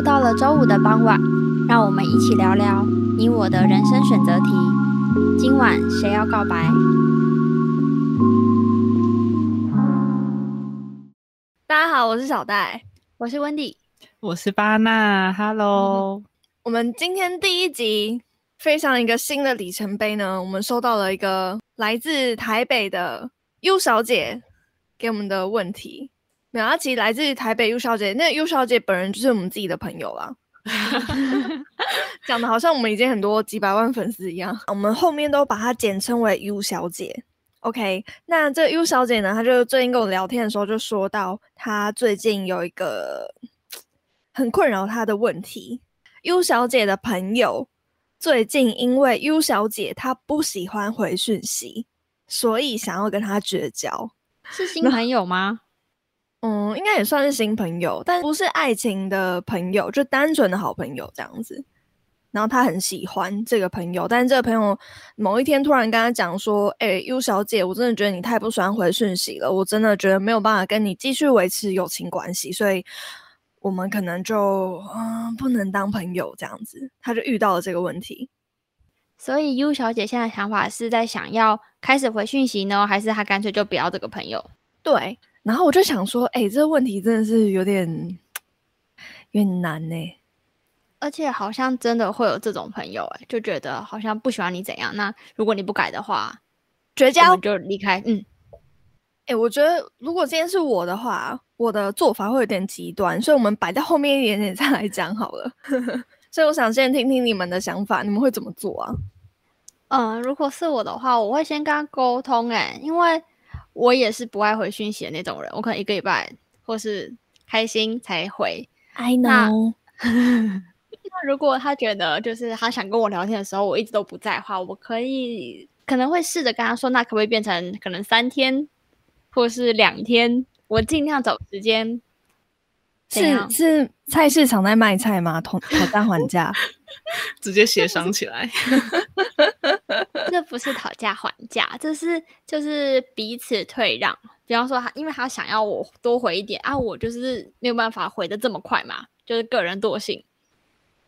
又到了周五的傍晚，让我们一起聊聊你我的人生选择题。今晚谁要告白？大家好，我是小戴，我是温迪，我是巴娜。Hello，我们今天第一集飞上一个新的里程碑呢。我们收到了一个来自台北的 U 小姐给我们的问题。没有，其实来自于台北 U 小姐，那 U 小姐本人就是我们自己的朋友啦。讲的好像我们已经很多几百万粉丝一样，我们后面都把她简称为 U 小姐。OK，那这 U 小姐呢，她就最近跟我聊天的时候就说到，她最近有一个很困扰她的问题。U 小姐的朋友最近因为 U 小姐她不喜欢回讯息，所以想要跟她绝交。是新朋友吗？嗯，应该也算是新朋友，但不是爱情的朋友，就单纯的好朋友这样子。然后他很喜欢这个朋友，但是这个朋友某一天突然跟他讲说：“哎，U 小姐，我真的觉得你太不喜欢回讯息了，我真的觉得没有办法跟你继续维持友情关系，所以我们可能就嗯不能当朋友这样子。”他就遇到了这个问题。所以 U 小姐现在想法是在想要开始回讯息呢，还是她干脆就不要这个朋友？对。然后我就想说，哎，这个问题真的是有点有点难呢。而且好像真的会有这种朋友，哎，就觉得好像不喜欢你怎样。那如果你不改的话，绝交就离开。嗯，哎，我觉得如果今天是我的话，我的做法会有点极端，所以我们摆在后面一点点再来讲好了。所以我想先听听你们的想法，你们会怎么做啊？嗯，如果是我的话，我会先跟他沟通，哎，因为。我也是不爱回讯息的那种人，我可能一个礼拜或是开心才回。I know。那如果他觉得就是他想跟我聊天的时候，我一直都不在的话，我可以可能会试着跟他说，那可不可以变成可能三天或是两天？我尽量找时间。是 是菜市场在卖菜吗？讨讨价还价，直接协商起来。这不是讨价还价，这是就是彼此退让。比方说，他因为他想要我多回一点啊，我就是没有办法回的这么快嘛，就是个人惰性。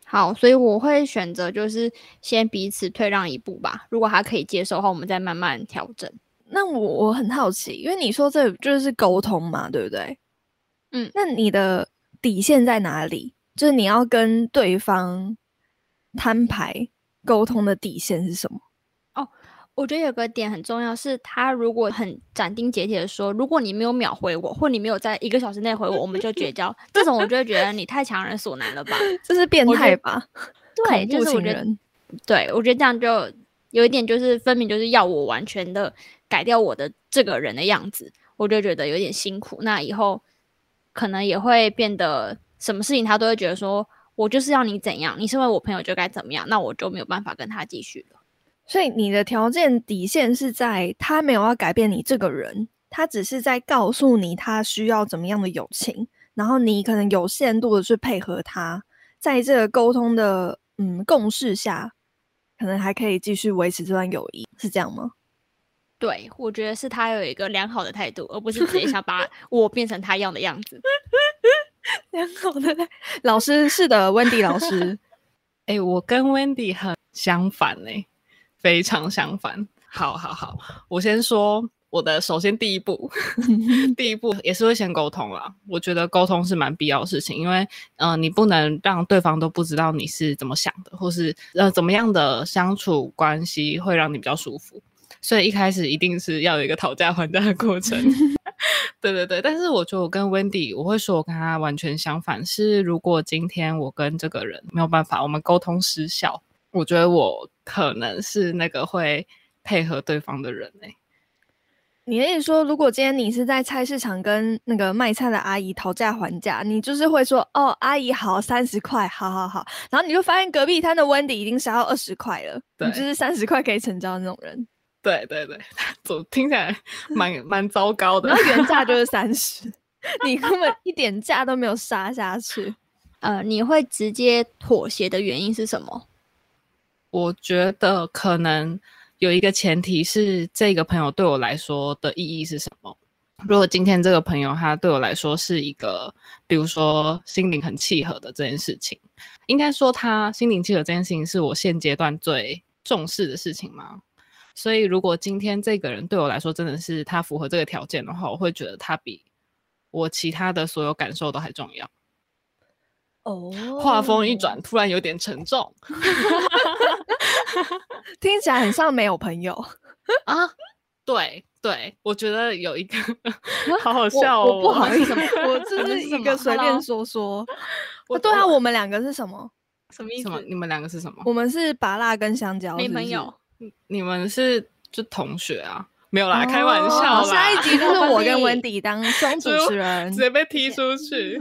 好，所以我会选择就是先彼此退让一步吧。如果他可以接受的话，我们再慢慢调整。那我我很好奇，因为你说这就是沟通嘛，对不对？嗯，那你的底线在哪里？就是你要跟对方摊牌沟通的底线是什么？我觉得有个点很重要，是他如果很斩钉截铁的说，如果你没有秒回我，或你没有在一个小时内回我，我们就绝交。这种我就会觉得你太强人所难了吧？这是变态吧？对，就是我觉得，对我觉得这样就有一点，就是分明就是要我完全的改掉我的这个人的样子，我就觉得有点辛苦。那以后可能也会变得什么事情他都会觉得说我就是要你怎样，你身为我朋友就该怎么样，那我就没有办法跟他继续了。所以你的条件底线是在他没有要改变你这个人，他只是在告诉你他需要怎么样的友情，然后你可能有限度的去配合他，在这个沟通的嗯共识下，可能还可以继续维持这段友谊，是这样吗？对，我觉得是他有一个良好的态度，而不是直接想把 我变成他要的样子。良好的老师是的，温迪老师，哎，我跟温迪很相反哎。非常相反，好好好，我先说我的，首先第一步，第一步也是会先沟通啦。我觉得沟通是蛮必要的事情，因为，嗯，你不能让对方都不知道你是怎么想的，或是呃怎么样的相处关系会让你比较舒服。所以一开始一定是要有一个讨价还价的过程。对对对，但是我觉得我跟 Wendy，我会说我跟他完全相反，是如果今天我跟这个人没有办法，我们沟通失效。我觉得我可能是那个会配合对方的人诶。你的意思说，如果今天你是在菜市场跟那个卖菜的阿姨讨价还价，你就是会说：“哦，阿姨好，三十块，好好好。”然后你就发现隔壁摊的温迪已经杀到二十块了，你就是三十块可以成交的那种人。对对对，总听起来蛮 蛮糟糕的。然后原 价就是三十，你根本一点价都没有杀下去。呃，你会直接妥协的原因是什么？我觉得可能有一个前提是，这个朋友对我来说的意义是什么？如果今天这个朋友他对我来说是一个，比如说心灵很契合的这件事情，应该说他心灵契合这件事情是我现阶段最重视的事情吗？所以如果今天这个人对我来说真的是他符合这个条件的话，我会觉得他比我其他的所有感受都还重要。哦，话锋一转，突然有点沉重，听起来很像没有朋友啊。对对，我觉得有一个 好好笑哦，我不好意思，我 这是一个随便说说。我对啊，我们两个是什么？什么意思？你们两个是什么？我们是拔辣跟香蕉，没朋友。你们是就同学啊？没有啦，开玩笑。下一集就是我跟温迪当双主持人，直接被踢出去。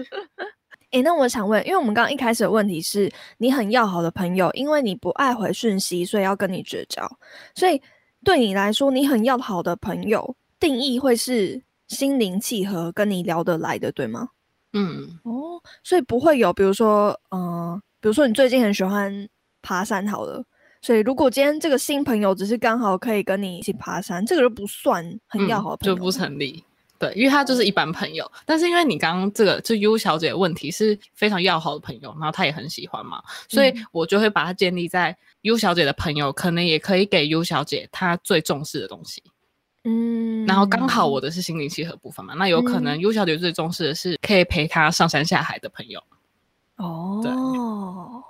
哎，那我想问，因为我们刚刚一开始的问题是你很要好的朋友，因为你不爱回讯息，所以要跟你绝交。所以对你来说，你很要好的朋友定义会是心灵契合、跟你聊得来的，对吗？嗯，哦，所以不会有，比如说，嗯，比如说你最近很喜欢爬山，好了，所以如果今天这个新朋友只是刚好可以跟你一起爬山，这个就不算很要好的朋友，就不成立。对，因为他就是一般朋友，但是因为你刚刚这个就 U 小姐的问题是非常要好的朋友，然后她也很喜欢嘛，所以我就会把它建立在 U 小姐的朋友可能也可以给 U 小姐她最重视的东西，嗯，然后刚好我的是心灵契合部分嘛，那有可能 U 小姐最重视的是可以陪她上山下海的朋友。哦，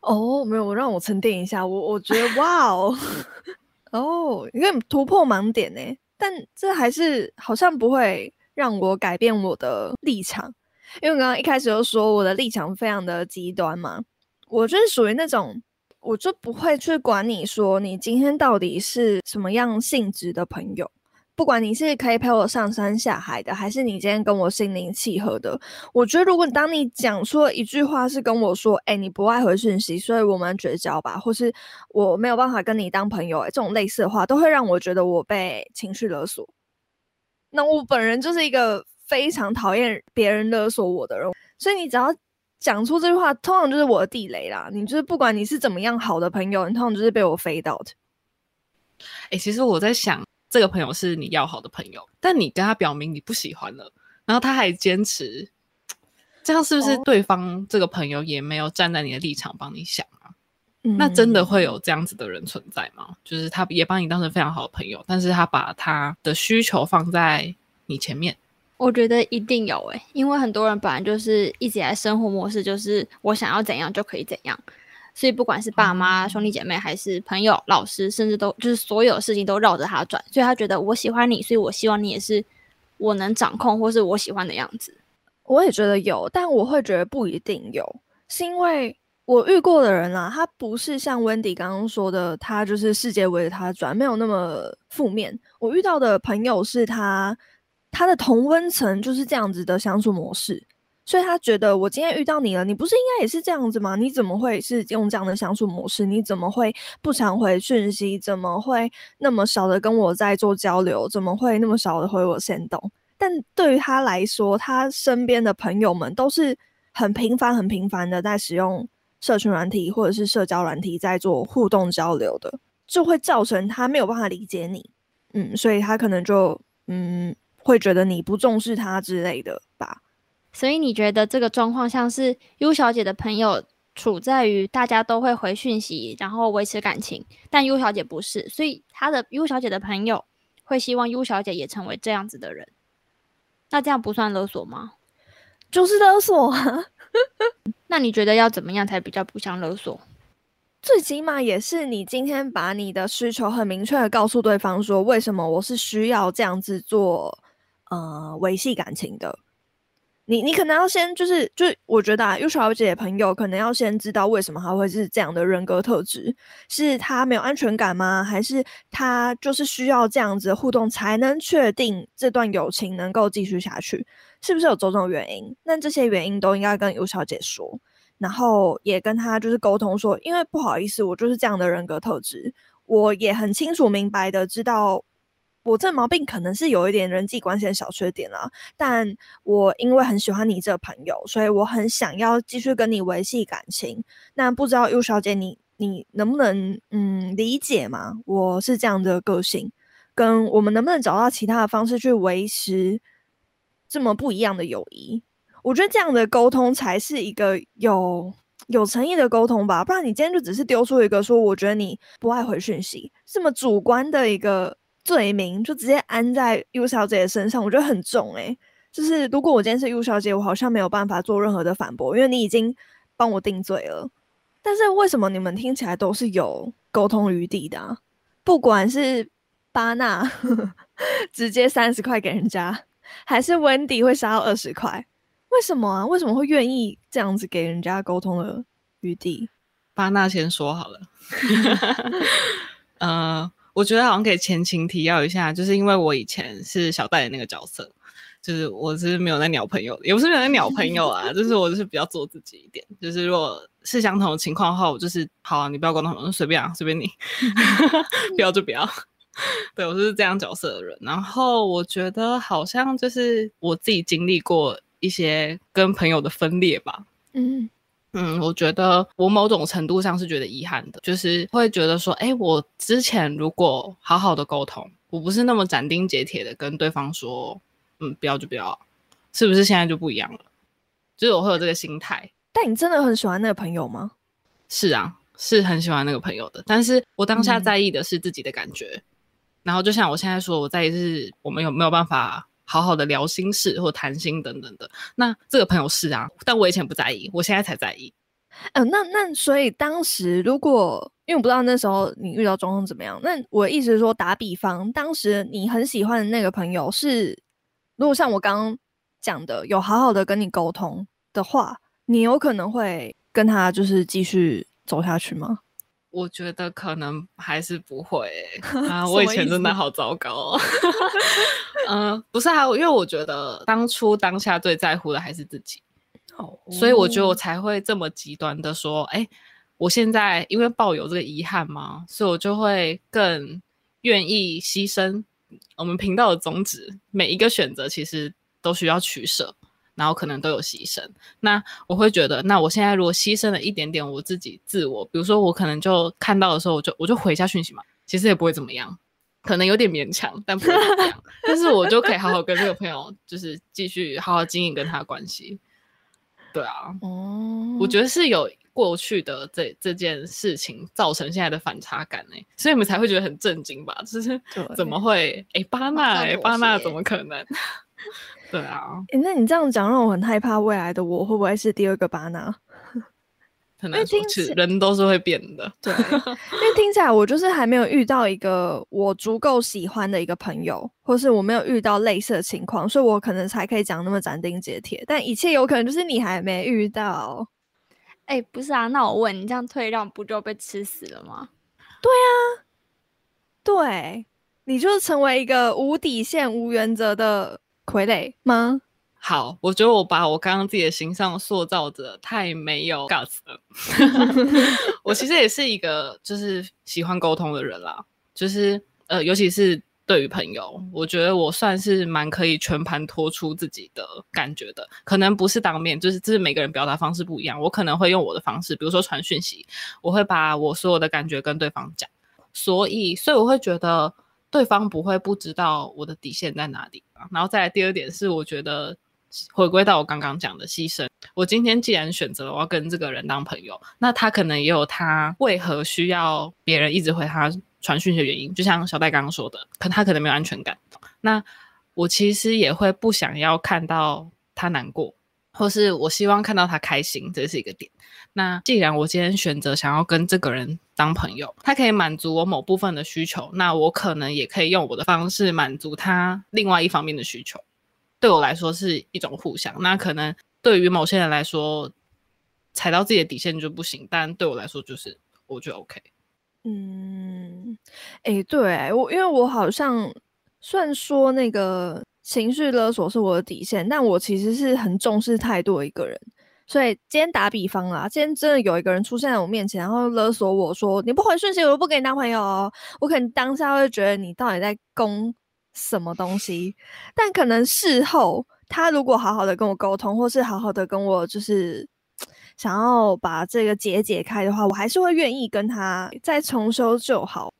哦，没有，让我沉淀一下，我我觉得 哇哦，哦，你看突破盲点呢。但这还是好像不会让我改变我的立场，因为我刚刚一开始就说我的立场非常的极端嘛，我就是属于那种，我就不会去管你说你今天到底是什么样性质的朋友。不管你是可以陪我上山下海的，还是你今天跟我心灵契合的，我觉得如果当你讲出一句话是跟我说，哎，你不爱回讯息，所以我们绝交吧，或是我没有办法跟你当朋友，哎，这种类似的话，都会让我觉得我被情绪勒索。那我本人就是一个非常讨厌别人勒索我的人，所以你只要讲出这句话，通常就是我的地雷啦。你就是不管你是怎么样好的朋友，你通常就是被我飞到的。哎，其实我在想。这个朋友是你要好的朋友，但你跟他表明你不喜欢了，然后他还坚持，这样是不是对方这个朋友也没有站在你的立场帮你想啊？那真的会有这样子的人存在吗？就是他也把你当成非常好的朋友，但是他把他的需求放在你前面。我觉得一定有诶，因为很多人本来就是一直在生活模式，就是我想要怎样就可以怎样。所以不管是爸妈、兄弟姐妹，还是朋友、老师，甚至都就是所有事情都绕着他转。所以他觉得我喜欢你，所以我希望你也是我能掌控或是我喜欢的样子。我也觉得有，但我会觉得不一定有，是因为我遇过的人啊，他不是像温迪刚刚说的，他就是世界围着他转，没有那么负面。我遇到的朋友是他，他的同温层就是这样子的相处模式。所以他觉得我今天遇到你了，你不是应该也是这样子吗？你怎么会是用这样的相处模式？你怎么会不常回讯息？怎么会那么少的跟我在做交流？怎么会那么少的回我先动？但对于他来说，他身边的朋友们都是很频繁、很频繁的在使用社群软体或者是社交软体在做互动交流的，就会造成他没有办法理解你。嗯，所以他可能就嗯会觉得你不重视他之类的吧。所以你觉得这个状况像是 U 小姐的朋友处在于大家都会回讯息，然后维持感情，但 U 小姐不是，所以她的 U 小姐的朋友会希望 U 小姐也成为这样子的人。那这样不算勒索吗？就是勒索啊！那你觉得要怎么样才比较不像勒索？最起码也是你今天把你的需求很明确的告诉对方，说为什么我是需要这样子做，呃，维系感情的。你你可能要先就是就是我觉得啊，优小姐朋友可能要先知道为什么他会是这样的人格特质，是他没有安全感吗？还是他就是需要这样子互动才能确定这段友情能够继续下去？是不是有种种原因？那这些原因都应该跟优小姐说，然后也跟他就是沟通说，因为不好意思，我就是这样的人格特质，我也很清楚明白的知道。我这毛病可能是有一点人际关系的小缺点啦，但我因为很喜欢你这个朋友，所以我很想要继续跟你维系感情。那不知道 U 小姐，你你能不能嗯理解吗？我是这样的个性，跟我们能不能找到其他的方式去维持这么不一样的友谊？我觉得这样的沟通才是一个有有诚意的沟通吧。不然你今天就只是丢出一个说，我觉得你不爱回讯息，这么主观的一个罪名，就直接安在 U 小姐的身上，我觉得很重诶、就是如果我今天是 U 小姐，我好像没有办法做任何的反驳，因为你已经帮我定罪了。但是为什么你们听起来都是有沟通余地的、不管是巴纳 直接三十块给人家，还是温迪会杀到二十块，为什么啊？为什么会愿意这样子给人家沟通的余地？巴纳先说好了。呃，我觉得好像可以前情提要一下，就是因为我以前是小戴的那个角色，就是我是没有在鸟朋友，也不是没有在鸟朋友啊，就是我就是比较做自己一点。就是如果是相同的情况的话，我就是好啊，你不要沟通，我随便啊，随便你，不要就不要。对我就是这样角色的人。然后我觉得好像就是我自己经历过一些跟朋友的分裂吧。嗯嗯，我觉得我某种程度上是觉得遗憾的，就是会觉得说，哎，我之前如果好好的沟通，我不是那么斩钉截铁的跟对方说，嗯，不要就不要，是不是现在就不一样了？就是我会有这个心态。但你真的很喜欢那个朋友吗？是啊，是很喜欢那个朋友的，但是我当下在意的是自己的感觉。然后就像我现在说，我在意是我们有没有办法好好的聊心事或谈心等等的。那这个朋友是啊，但我以前不在意，我现在才在意。嗯、呃，那那所以当时如果因为我不知道那时候你遇到状况怎么样，那我的意思是说，打比方，当时你很喜欢的那个朋友是，如果像我刚刚讲的，有好好的跟你沟通的话，你有可能会跟他就是继续走下去吗？我觉得可能还是不会、欸、啊！我以前真的好糟糕、哦。嗯、呃，不是啊，因为我觉得当初当下最在乎的还是自己，哦，所以我觉得我才会这么极端的说，哎、欸，我现在因为抱有这个遗憾嘛，所以我就会更愿意牺牲我们频道的宗旨，每一个选择其实都需要取舍。然后可能都有牺牲，那我会觉得，那我现在如果牺牲了一点点我自己自我，比如说我可能就看到的时候，我就我就回一下讯息嘛，其实也不会怎么样，可能有点勉强，但不会怎么样，但是我就可以好好跟这个朋友，就是继续好好经营跟他的关系。对啊，哦，我觉得是有过去的这这件事情造成现在的反差感呢、欸，所以你们才会觉得很震惊吧？就是怎么会？哎，巴纳，哎，巴纳怎么可能？对啊，欸，那你这样讲让我很害怕，未来的我会不会是第二个巴纳？很难说，人都是会变的。对，因为听起来我就是还没有遇到一个我足够喜欢的一个朋友，或是我没有遇到类似的情况，所以我可能才可以讲那么斩钉截铁。但一切有可能就是你还没遇到。哎、欸，不是啊，那我问你，这样退让不就被吃死了吗？对啊，对，你就是成为一个无底线、无原则的。傀儡吗？好，我觉得我把我刚刚自己的形象塑造的太没有 guts 了。我其实也是一个就是喜欢沟通的人啦，就是呃，尤其是对于朋友，我觉得我算是蛮可以全盘托出自己的感觉的。可能不是当面，就是这是每个人表达方式不一样。我可能会用我的方式，比如说传讯息，我会把我所有的感觉跟对方讲。所以，所以我会觉得。对方不会不知道我的底线在哪里，然后再来第二点是，我觉得回归到我刚刚讲的牺牲。我今天既然选择了我要跟这个人当朋友，那他可能也有他为何需要别人一直回他传讯的原因。就像小戴刚刚说的，可他可能没有安全感。那我其实也会不想要看到他难过，或是我希望看到他开心，这是一个点。那既然我今天选择想要跟这个人当朋友，他可以满足我某部分的需求，那我可能也可以用我的方式满足他另外一方面的需求。对我来说是一种互相。那可能对于某些人来说，踩到自己的底线就不行，但对我来说就是我覺得 OK。嗯，誒、欸，對我，因为我好像算说那个情绪勒索是我的底线，但我其实是很重视态度的一个人。所以今天打比方啦，今天真的有一个人出现在我面前，然后勒索我说你不回訊息，我不给你當朋友哦。我可能当下会觉得你到底在攻什么东西，但可能事后他如果好好的跟我沟通，或是好好的跟我就是想要把这个结解开的话，我还是会愿意跟他再重修旧好。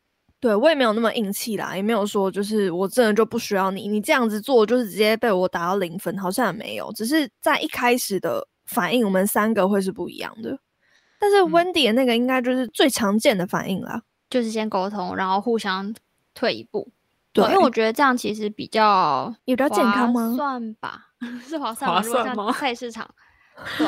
对我也没有那么硬气啦，也没有说就是我真的就不需要你，你这样子做就是直接被我打到零分，好像也没有，只是在一开始的反应，我们三个会是不一样的。但是 Wendy 的那个应该就是最常见的反应啦，就是先沟通，然后互相退一步。对，因为我觉得这样其实比较也比较健康吗？算吧，是划算划吗？如果算吗像菜市场，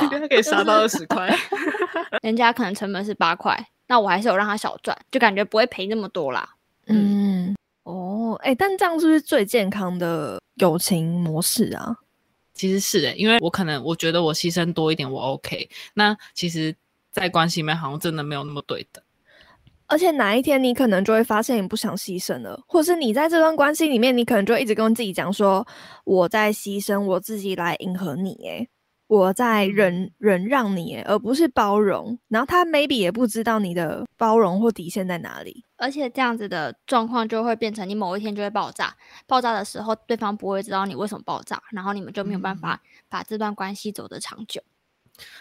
应该 可以杀到二十块。人家可能成本是八块，那我还是有让他小赚，就感觉不会赔那么多啦。嗯，哦，哎、但这样是不是最健康的友情模式啊？其实是诶、因为我可能我觉得我牺牲多一点我 OK，那其实，在关系里面好像真的没有那么对等。而且哪一天你可能就会发现你不想牺牲了，或是你在这段关系里面，你可能就一直跟自己讲说，我在牺牲我自己来迎合你，诶，我在忍忍让你，而不是包容。然后他 maybe 也不知道你的包容或底线在哪里。而且这样子的状况就会变成你某一天就会爆炸，爆炸的时候对方不会知道你为什么爆炸，然后你们就没有办法把这段关系走得长久。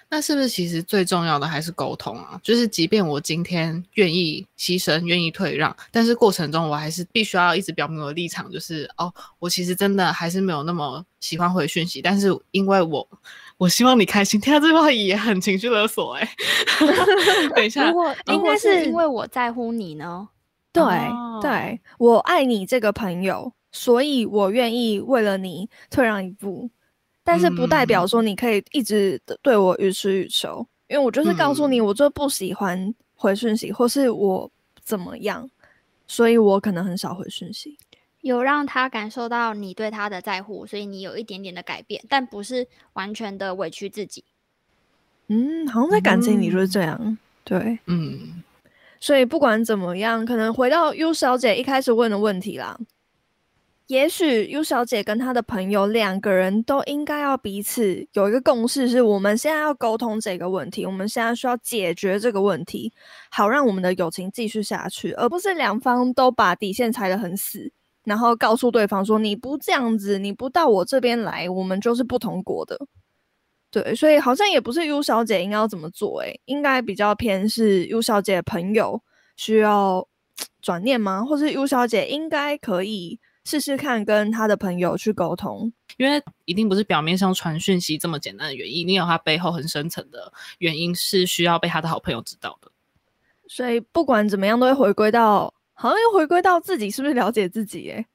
那是不是其实最重要的还是沟通啊？就是即便我今天愿意牺牲、愿意退让，但是过程中我还是必须要一直表明我的立场，就是哦，我其实真的还是没有那么喜欢回讯息，但是因为我我希望你开心。听到这句话也很情绪勒索哎、等一下如，果应该是是因为我在乎你呢？对、哦对，我爱你这个朋友，所以我愿意为了你退让一步，但是不代表嗯说你可以一直地对我予取予求，因为我就是告诉你，嗯我就不喜欢回讯息，或是我怎么样，所以我可能很少回讯息。有让他感受到你对他的在乎，所以你有一点点的改变，但不是完全的委屈自己。嗯，好像在感情里就是嗯这样，对。嗯，所以不管怎么样，可能回到 U 小姐一开始问的问题啦，也许 U 小姐跟她的朋友两个人都应该要彼此有一个共识，是我们现在要沟通这个问题，我们现在需要解决这个问题，好让我们的友情继续下去，而不是两方都把底线踩得很死，然后告诉对方说你不这样子，你不到我这边来，我们就是不同国的。对，所以好像也不是 U 小姐应该要怎么做、欸，应该比较偏是 U 小姐的朋友需要转念吗？或是 U 小姐应该可以试试看跟她的朋友去沟通？因为一定不是表面上传讯息这么简单的原因，一定有她背后很深层的原因是需要被她的好朋友知道的。所以不管怎么样，都会回归到好像又回归到自己是不是了解自己、欸，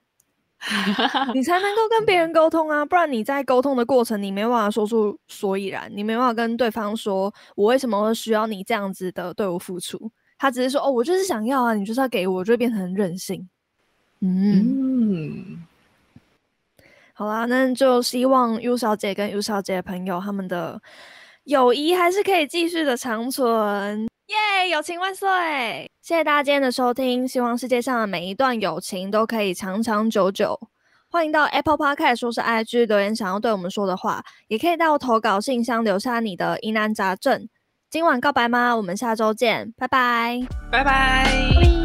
你才能够跟别人沟通啊，不然你在沟通的过程，你没办法说出所以然，你没办法跟对方说我为什么会需要你这样子的对我付出。他只是说哦，我就是想要啊，你就是要给我，就会变成很任性。嗯，嗯，好啦，那就希望 U 小姐跟 U 小姐的朋友他们的友谊还是可以继续的长存。耶友情万岁！谢谢大家今天的收听，希望世界上的每一段友情都可以长长久久。欢迎到 Apple Podcast 说是 IG 留言想要对我们说的话，也可以到投稿信箱留下你的疑难杂症。今晚告白吗？我们下周见，拜拜。拜拜。